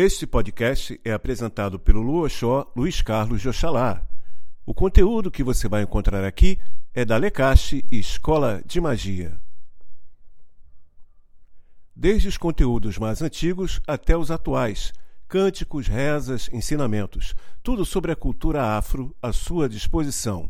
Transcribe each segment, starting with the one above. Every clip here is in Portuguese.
Este podcast é apresentado pelo Luoxó Luiz Carlos de Oxalá. O conteúdo que você vai encontrar aqui é da Lecache Escola de Magia. Desde os conteúdos mais antigos até os atuais, cânticos, rezas, ensinamentos, tudo sobre a cultura afro à sua disposição.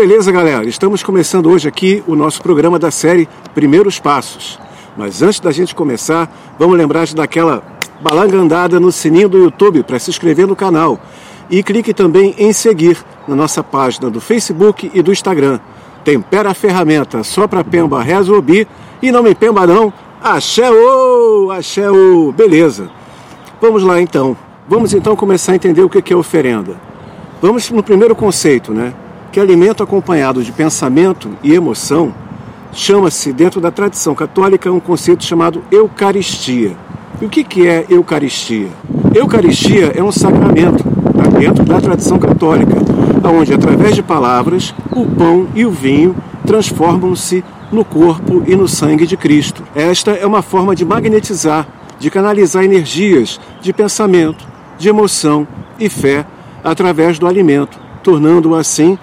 Beleza, galera? Estamos começando hoje aqui o nosso programa da série Primeiros Passos. Mas antes da gente começar, vamos lembrar de daquela balangandada no sininho do YouTube para se inscrever no canal. E clique também em seguir na nossa página do Facebook e do Instagram. Tempera a ferramenta só para Pemba Rezo Obi e não me pemba não. Axé ô. Beleza. Vamos lá então. Vamos então começar a entender o que é oferenda. Vamos no primeiro conceito, né? Que alimento acompanhado de pensamento e emoção chama-se, dentro da tradição católica, um conceito chamado Eucaristia. E o que é Eucaristia? Eucaristia é um sacramento tá? dentro da tradição católica, onde, através de palavras, o pão e o vinho transformam-se no corpo e no sangue de Cristo. Esta é uma forma de magnetizar, de canalizar energias de pensamento, de emoção e fé através do alimento, tornando-o assim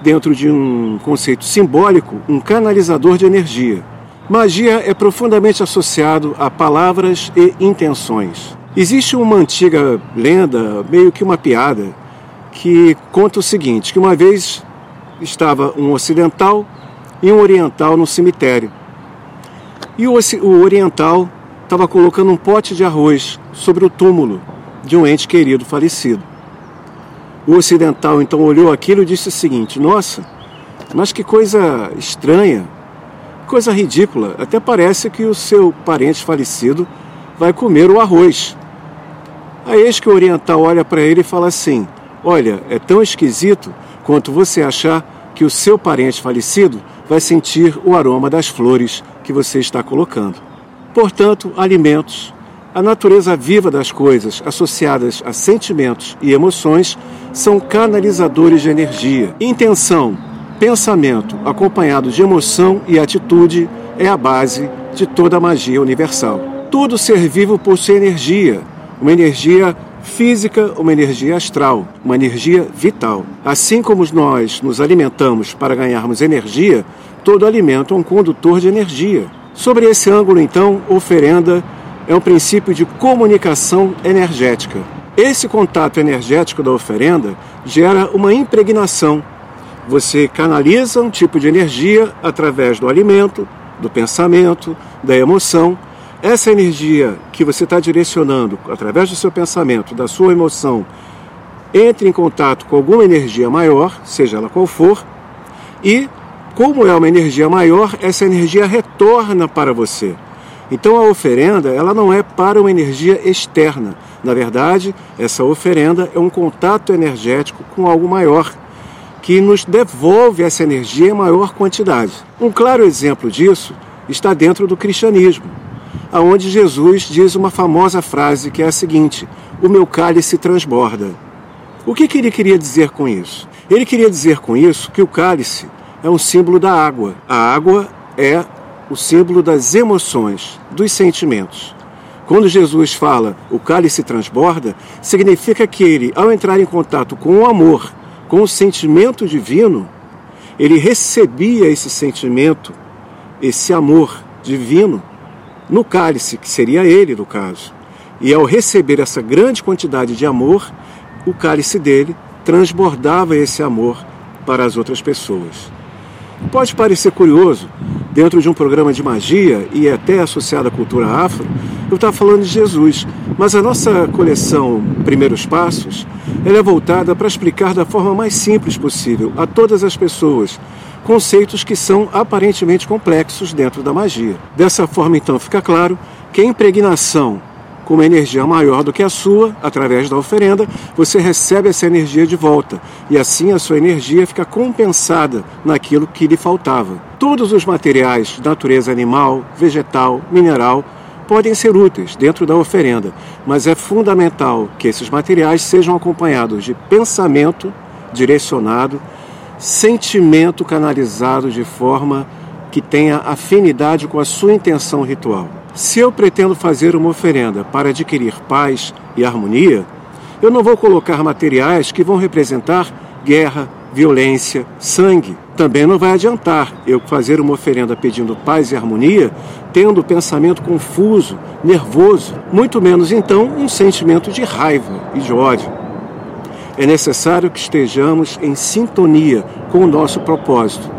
dentro de um conceito simbólico, um canalizador de energia. Magia é profundamente associado a palavras e intenções. Existe uma antiga lenda, meio que uma piada, que conta o seguinte: que uma vez estava um ocidental e um oriental no cemitério. E o, o oriental estava colocando um pote de arroz sobre o túmulo de um ente querido falecido. O ocidental então olhou aquilo e disse o seguinte: Nossa, mas que coisa estranha, coisa ridícula. Até parece que o seu parente falecido vai comer o arroz. Aí eis que o oriental olha para ele e fala assim: Olha, é tão esquisito quanto você achar que o seu parente falecido vai sentir o aroma das flores que você está colocando. Portanto, alimentos, a natureza viva das coisas, associadas a sentimentos e emoções, são canalizadores de energia. Intenção, pensamento acompanhado de emoção e atitude é a base de toda a magia universal. Tudo ser vivo possui energia, uma energia física, uma energia astral, uma energia vital. Assim como nós nos alimentamos para ganharmos energia, todo alimento é um condutor de energia. Sobre esse ângulo, então, oferenda é um princípio de comunicação energética. Esse contato energético da oferenda gera uma impregnação. Você canaliza um tipo de energia através do alimento, do pensamento, da emoção. Essa energia que você está direcionando através do seu pensamento, da sua emoção, entre em contato com alguma energia maior, seja ela qual for, e, como é uma energia maior, essa energia retorna para você. Então a oferenda, ela não é para uma energia externa. Na verdade, essa oferenda é um contato energético com algo maior, que nos devolve essa energia em maior quantidade. Um claro exemplo disso está dentro do cristianismo, aonde Jesus diz uma famosa frase que é a seguinte: "O meu cálice transborda". O que, que ele queria dizer com isso? Ele queria dizer com isso que o cálice é um símbolo da água. A água é o símbolo das emoções, dos sentimentos. Quando Jesus fala o cálice transborda, significa que ele, ao entrar em contato com o amor, com o sentimento divino, ele recebia esse sentimento, esse amor divino, no cálice, que seria ele, no caso. E ao receber essa grande quantidade de amor, o cálice dele transbordava esse amor para as outras pessoas. Pode parecer curioso, dentro de um programa de magia e até associado à cultura afro, eu estava falando de Jesus, mas a nossa coleção Primeiros Passos ela é voltada para explicar da forma mais simples possível a todas as pessoas conceitos que são aparentemente complexos dentro da magia. Dessa forma, então, fica claro Porque a impregnação com uma energia maior do que a sua, através da oferenda, você recebe essa energia de volta e assim a sua energia fica compensada naquilo que lhe faltava. Todos os materiais de natureza animal, vegetal, mineral podem ser úteis dentro da oferenda, mas é fundamental que esses materiais sejam acompanhados de pensamento direcionado, sentimento canalizado de forma que tenha afinidade com a sua intenção ritual. Se eu pretendo fazer uma oferenda para adquirir paz e harmonia, eu não vou colocar materiais que vão representar guerra, violência, sangue. Também não vai adiantar eu fazer uma oferenda pedindo paz e harmonia, tendo pensamento confuso, nervoso, muito menos então um sentimento de raiva e de ódio. É necessário que estejamos em sintonia com o nosso propósito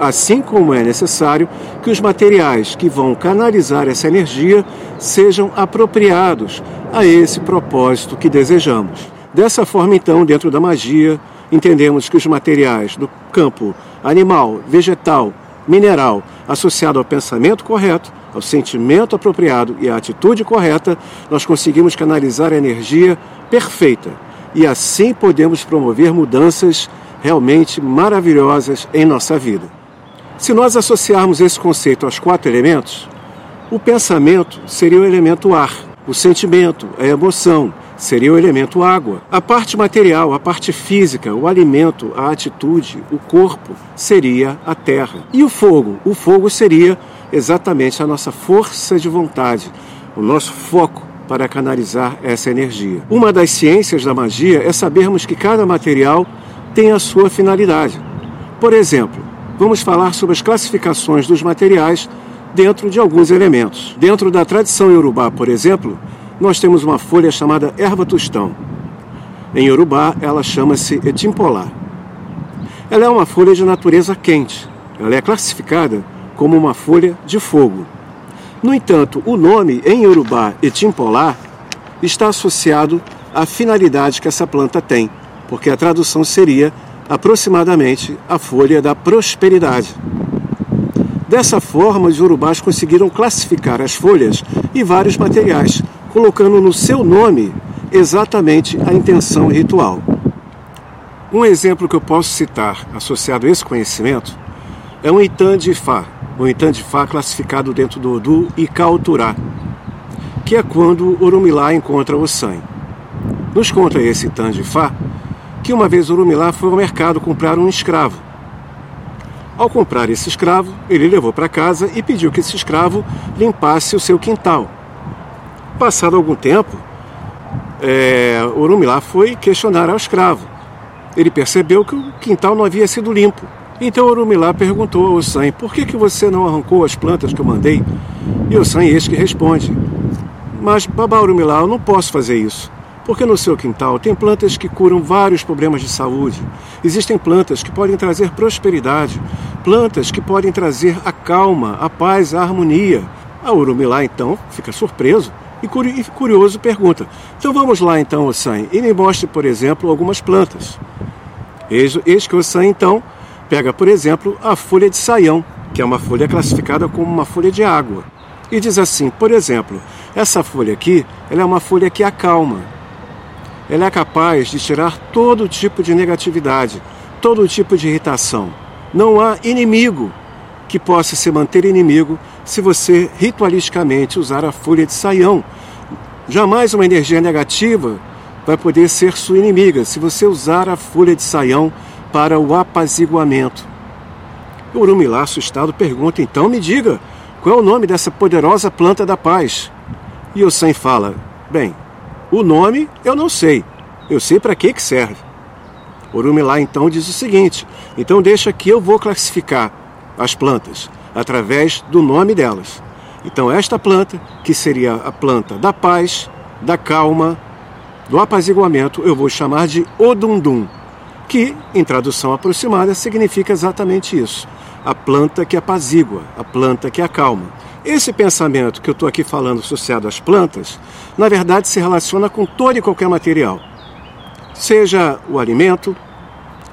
assim como é necessário que os materiais que vão canalizar essa energia sejam apropriados a esse propósito que desejamos. Dessa forma, então, dentro da magia, entendemos que os materiais do campo animal, vegetal, mineral, associado ao pensamento correto, ao sentimento apropriado e à atitude correta, nós conseguimos canalizar a energia perfeita e assim podemos promover mudanças realmente maravilhosas em nossa vida. Se nós associarmos esse conceito aos quatro elementos, o pensamento seria o elemento ar, o sentimento, a emoção, seria o elemento água. A parte material, a parte física, o alimento, a atitude, o corpo, seria a terra. E o fogo? O fogo seria exatamente a nossa força de vontade, o nosso foco para canalizar essa energia. Uma das ciências da magia é sabermos que cada material tem a sua finalidade. Por exemplo, vamos falar sobre as classificações dos materiais dentro de alguns elementos. Dentro da tradição iorubá, por exemplo, nós temos uma folha chamada erva tostão. Em iorubá, ela chama-se etimpolá. Ela é uma folha de natureza quente. Ela é classificada como uma folha de fogo. No entanto, o nome em iorubá etimpolá está associado à finalidade que essa planta tem, porque a tradução seria aproximadamente a folha da prosperidade. Dessa forma, os urubás conseguiram classificar as folhas e vários materiais, colocando no seu nome exatamente a intenção ritual. Um exemplo que eu posso citar associado a esse conhecimento é um Itan de Fá, um Itan de Fá classificado dentro do Odu e Kauturá, que é quando Urumilá encontra o sangue. Nos conta esse Itan de Fá que uma vez Urumilá foi ao mercado comprar um escravo. Ao comprar esse escravo, ele levou para casa e pediu que esse escravo limpasse o seu quintal. Passado algum tempo, é, Urumilá foi questionar ao escravo. Ele percebeu que o quintal não havia sido limpo. Então Urumilá perguntou ao San, por que, que você não arrancou as plantas que eu mandei? E o San eis que responde, mas Babá Urumilá, eu não posso fazer isso. Porque no seu quintal tem plantas que curam vários problemas de saúde. Existem plantas que podem trazer prosperidade, plantas que podem trazer a calma, a paz, a harmonia. A Urumilá então fica surpreso e curioso pergunta: Então vamos lá então, Ossan, e me mostre, por exemplo, algumas plantas. Eis, eis que Ossan então pega, por exemplo, a folha de saião, que é uma folha classificada como uma folha de água. E diz assim, por exemplo, essa folha aqui, ela é uma folha que acalma, ela é capaz de tirar todo tipo de negatividade, todo tipo de irritação. Não há inimigo que possa se manter inimigo se você ritualisticamente usar a folha de saião. Jamais uma energia negativa vai poder ser sua inimiga se você usar a folha de saião para o apaziguamento. O Urumilá, assustado, pergunta: então me diga, qual é o nome dessa poderosa planta da paz? E o Sen fala: bem, o nome eu não sei, eu sei para que, que serve. Orumilá então diz o seguinte: então deixa que eu vou classificar as plantas através do nome delas. Então, esta planta, que seria a planta da paz, da calma, do apaziguamento, eu vou chamar de Odundum, que, em tradução aproximada, significa exatamente isso: a planta que apazigua, a planta que acalma. Esse pensamento que eu estou aqui falando associado às plantas, na verdade se relaciona com todo e qualquer material. Seja o alimento,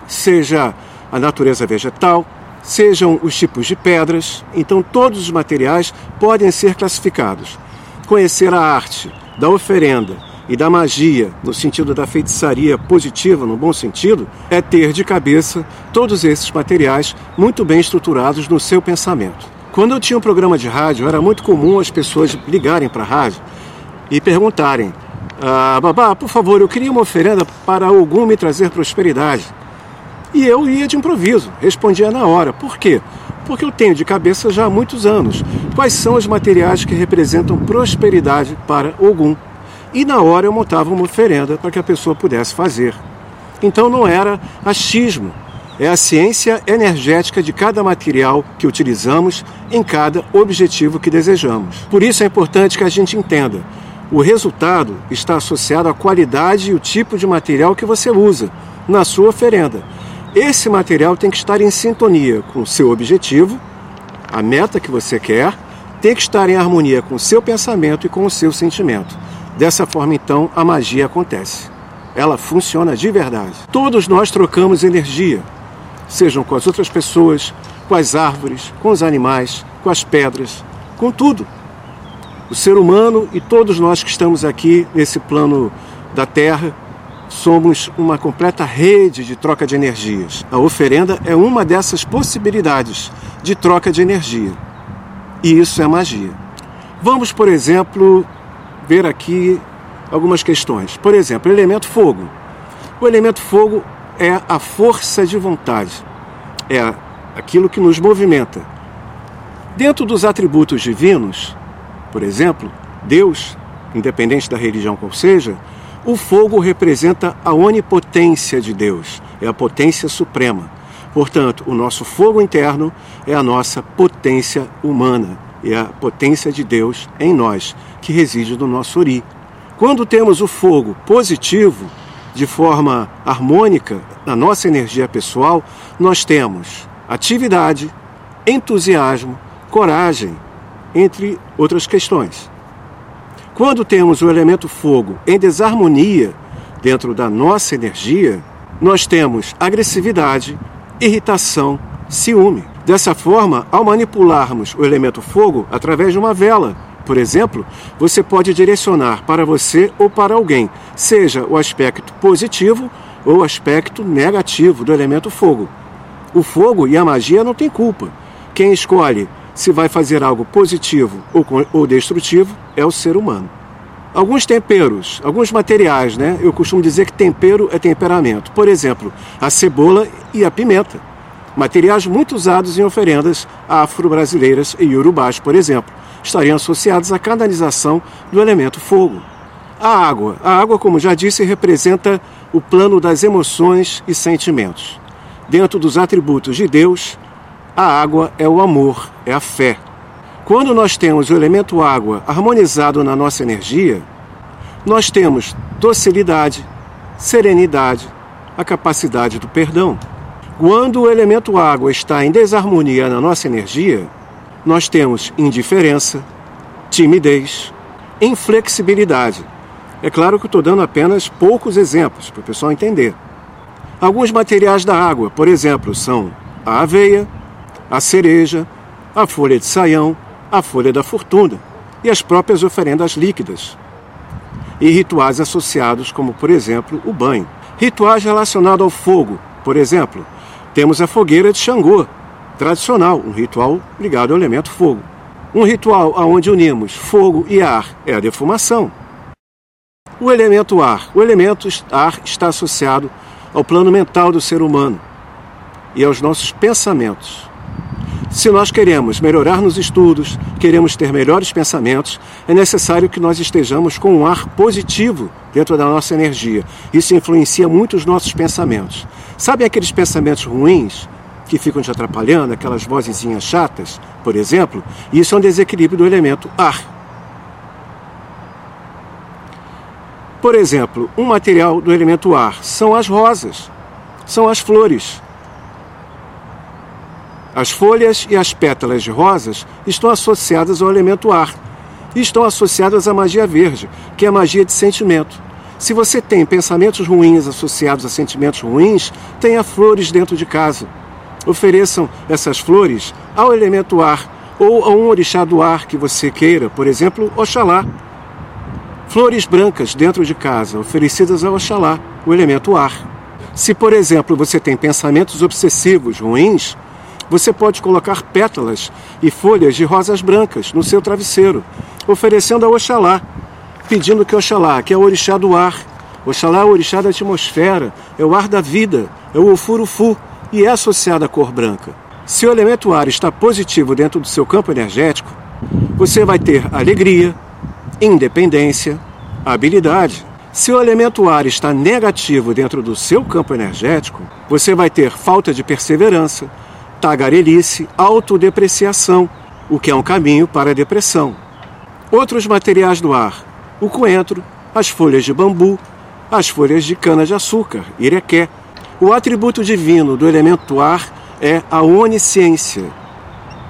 seja a natureza vegetal, sejam os tipos de pedras, então todos os materiais podem ser classificados. Conhecer a arte da oferenda e da magia, no sentido da feitiçaria positiva, no bom sentido, é ter de cabeça todos esses materiais muito bem estruturados no seu pensamento. Quando eu tinha um programa de rádio, era muito comum as pessoas ligarem para a rádio e perguntarem: ah, Babá, por favor, eu queria uma oferenda para algum me trazer prosperidade. E eu ia de improviso, respondia na hora. Por quê? Porque eu tenho de cabeça já há muitos anos quais são os materiais que representam prosperidade para algum e na hora eu montava uma oferenda para que a pessoa pudesse fazer. Então não era achismo, é a ciência energética de cada material que utilizamos em cada objetivo que desejamos. Por isso é importante que a gente entenda. O resultado está associado à qualidade e o tipo de material que você usa na sua oferenda. Esse material tem que estar em sintonia com o seu objetivo, a meta que você quer, tem que estar em harmonia com o seu pensamento e com o seu sentimento. Dessa forma, então, a magia acontece. Ela funciona de verdade. Todos nós trocamos energia, sejam com as outras pessoas, com as árvores, com os animais, com as pedras, com tudo. O ser humano e todos nós que estamos aqui nesse plano da Terra somos uma completa rede de troca de energias. A oferenda é uma dessas possibilidades de troca de energia. E isso é magia. Vamos, por exemplo, ver aqui algumas questões. Por exemplo, elemento fogo. O elemento fogo é a força de vontade, é aquilo que nos movimenta. Dentro dos atributos divinos, por exemplo, Deus, independente da religião qual seja, o fogo representa a onipotência de Deus, é a potência suprema. Portanto, o nosso fogo interno é a nossa potência humana e a potência de Deus em nós, que reside no nosso ori. Quando temos o fogo positivo, de forma harmônica, na nossa energia pessoal, nós temos atividade, entusiasmo, coragem, entre outras questões. Quando temos o elemento fogo em desarmonia dentro da nossa energia, nós temos agressividade, irritação, ciúme. Dessa forma, ao manipularmos o elemento fogo através de uma vela, por exemplo, você pode direcionar para você ou para alguém, seja o aspecto positivo ou o aspecto negativo do elemento fogo. O fogo e a magia não têm culpa. Quem escolhe se vai fazer algo positivo ou destrutivo é o ser humano. Alguns temperos, alguns materiais, né? Eu costumo dizer que tempero é temperamento. Por exemplo, a cebola e a pimenta materiais muito usados em oferendas afro-brasileiras e urubás, por exemplo, estariam associados à canalização do elemento fogo. A água. A água, como já disse, representa o plano das emoções e sentimentos. Dentro dos atributos de Deus, a água é o amor, é a fé. Quando nós temos o elemento água harmonizado na nossa energia, nós temos docilidade, serenidade, a capacidade do perdão. Quando o elemento água está em desarmonia na nossa energia, nós temos indiferença, timidez, inflexibilidade. É claro que estou dando apenas poucos exemplos para o pessoal entender. Alguns materiais da água, por exemplo, são a aveia, a cereja, a folha de saião, a folha da fortuna e as próprias oferendas líquidas. E rituais associados, como por exemplo o banho. Rituais relacionados ao fogo, por exemplo, temos a fogueira de Xangô, tradicional, um ritual ligado ao elemento fogo. Um ritual onde unimos fogo e ar é a defumação. O elemento ar. O elemento ar está associado ao plano mental do ser humano e aos nossos pensamentos. Se nós queremos melhorar nos estudos, queremos ter melhores pensamentos, é necessário que nós estejamos com um ar positivo dentro da nossa energia. Isso influencia muito os nossos pensamentos. Sabe aqueles pensamentos ruins que ficam te atrapalhando, aquelas vozinhas chatas, por exemplo? Isso é um desequilíbrio do elemento ar. Por exemplo, um material do elemento ar são as rosas, são as flores. As folhas e as pétalas de rosas estão associadas ao elemento ar e estão associadas à magia verde, que é a magia de sentimento. Se você tem pensamentos ruins associados a sentimentos ruins, tenha flores dentro de casa. Ofereçam essas flores ao elemento ar ou a um orixá do ar que você queira, por exemplo, Oxalá. Flores brancas dentro de casa, oferecidas a Oxalá, o elemento ar. Se, por exemplo, você tem pensamentos obsessivos ruins, você pode colocar pétalas e folhas de rosas brancas no seu travesseiro, oferecendo a Oxalá, pedindo que Oxalá, que é o orixá do ar, Oxalá é o orixá da atmosfera, é o ar da vida, é o ofurufu e é associado à cor branca. Se o elemento ar está positivo dentro do seu campo energético, você vai ter alegria, independência, habilidade. Se o elemento ar está negativo dentro do seu campo energético, você vai ter falta de perseverança, tagarelice, autodepreciação, o que é um caminho para a depressão. Outros materiais do ar: o coentro, as folhas de bambu, as folhas de cana-de-açúcar, irequé. O atributo divino do elemento ar é a onisciência.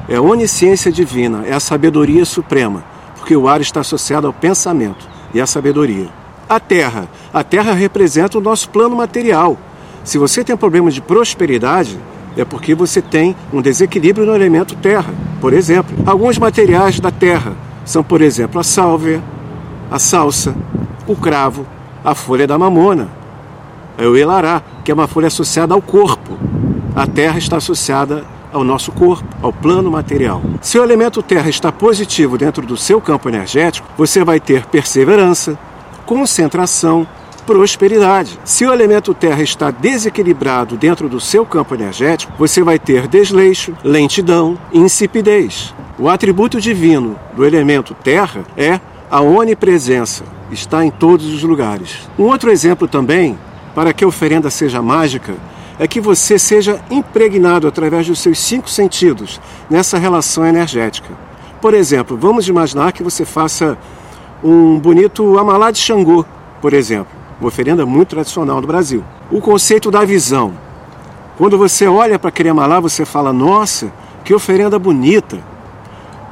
É a onisciência divina, é a sabedoria suprema, porque o ar está associado ao pensamento e à sabedoria. A terra. A terra representa o nosso plano material. Se você tem problema de prosperidade, é porque você tem um desequilíbrio no elemento terra. Por exemplo, alguns materiais da terra são, por exemplo, a sálvia, a salsa, o cravo, a folha da mamona, é o elará, que é uma folha associada ao corpo. A terra está associada ao nosso corpo, ao plano material. Se o elemento terra está positivo dentro do seu campo energético, você vai ter perseverança, concentração, prosperidade. Se o elemento terra está desequilibrado dentro do seu campo energético, você vai ter desleixo, lentidão insipidez. O atributo divino do elemento terra é a onipresença, está em todos os lugares. Um outro exemplo também, para que a oferenda seja mágica, é que você seja impregnado através dos seus cinco sentidos nessa relação energética. Por exemplo, vamos imaginar que você faça um bonito amalá de Xangô, por exemplo uma oferenda muito tradicional do Brasil. O conceito da visão. Quando você olha para aquele amalá, você fala: Nossa, que oferenda bonita.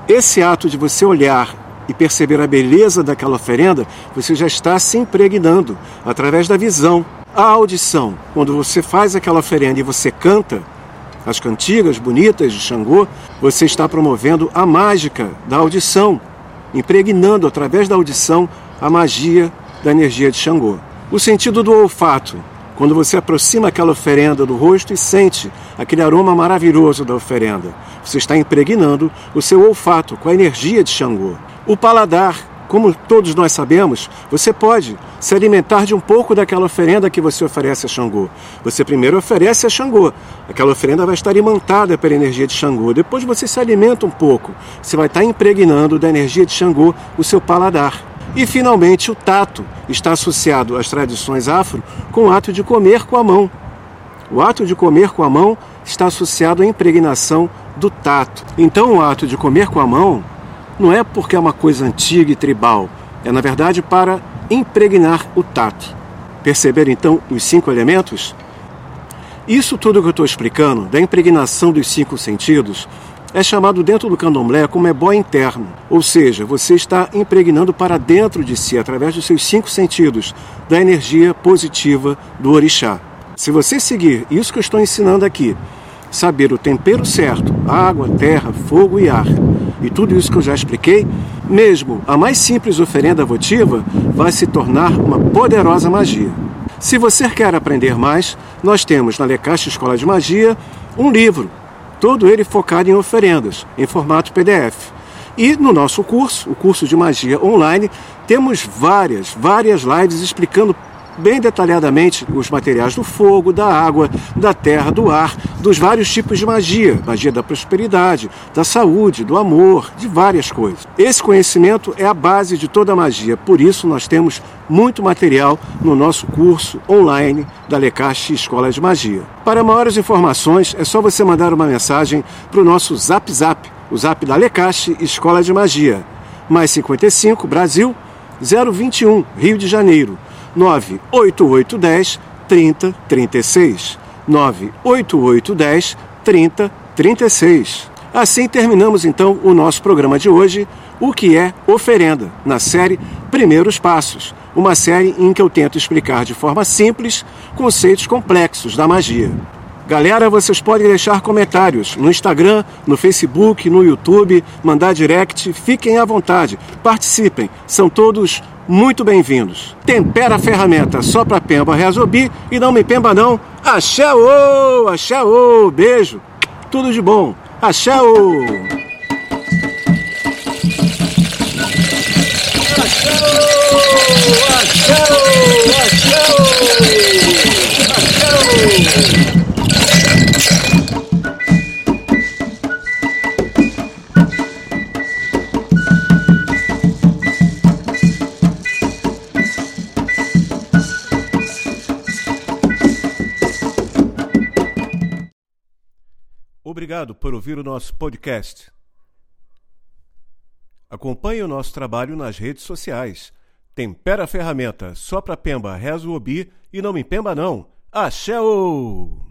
Esse ato de você olhar e perceber a beleza daquela oferenda, você já está se impregnando através da visão. A audição, quando você faz aquela oferenda e você canta as cantigas bonitas de Xangô, você está promovendo a mágica da audição, impregnando através da audição a magia da energia de Xangô. O sentido do olfato, quando você aproxima aquela oferenda do rosto e sente aquele aroma maravilhoso da oferenda, você está impregnando o seu olfato com a energia de Xangô. O paladar, como todos nós sabemos, você pode se alimentar de um pouco daquela oferenda que você oferece a Xangô. Você primeiro oferece a Xangô. Aquela oferenda vai estar imantada pela energia de Xangô. Depois você se alimenta um pouco. Você vai estar impregnando da energia de Xangô o seu paladar. E, finalmente, o tato está associado às tradições afro com o ato de comer com a mão. O ato de comer com a mão está associado à impregnação do tato. Então, o ato de comer com a mão não é porque é uma coisa antiga e tribal, é na verdade para impregnar o tato. Perceber então os cinco elementos? Isso tudo que eu estou explicando, da impregnação dos cinco sentidos, é chamado dentro do candomblé como ebó interno, ou seja, você está impregnando para dentro de si, através dos seus cinco sentidos, da energia positiva do orixá. Se você seguir isso que eu estou ensinando aqui, saber o tempero certo, água, terra, fogo e ar, e tudo isso que eu já expliquei, mesmo a mais simples oferenda votiva vai se tornar uma poderosa magia. Se você quer aprender mais, nós temos na Lecaixa Escola de Magia um livro todo ele focado em oferendas, em formato PDF. E no nosso curso, o curso de magia online, temos várias, várias lives explicando bem detalhadamente os materiais do fogo, da água, da terra, do ar, dos vários tipos de magia, magia da prosperidade, da saúde, do amor, de várias coisas. Esse conhecimento é a base de toda a magia, por isso nós temos muito material no nosso curso online da Lecache Escola de Magia. Para maiores informações, é só você mandar uma mensagem para o nosso Zap Zap, o Zap da Lecache Escola de Magia. Mais 55 Brasil 021 Rio de Janeiro 98810 3036. 98810 3036. Assim terminamos então o nosso programa de hoje, o que é oferenda, na série Primeiros Passos, uma série em que eu tento explicar de forma simples conceitos complexos da magia. Galera, vocês podem deixar comentários no Instagram, no Facebook, no YouTube, mandar direct, fiquem à vontade, participem, são todos muito bem-vindos. Tempera a ferramenta só para Pemba Reazobi e não me pemba não. Axé ô, beijo, tudo de bom. Axé Obrigado por ouvir o nosso podcast. Acompanhe o nosso trabalho nas redes sociais. Tempera a ferramenta só para Pemba, reza o obi e não me pemba não. Axé! -o!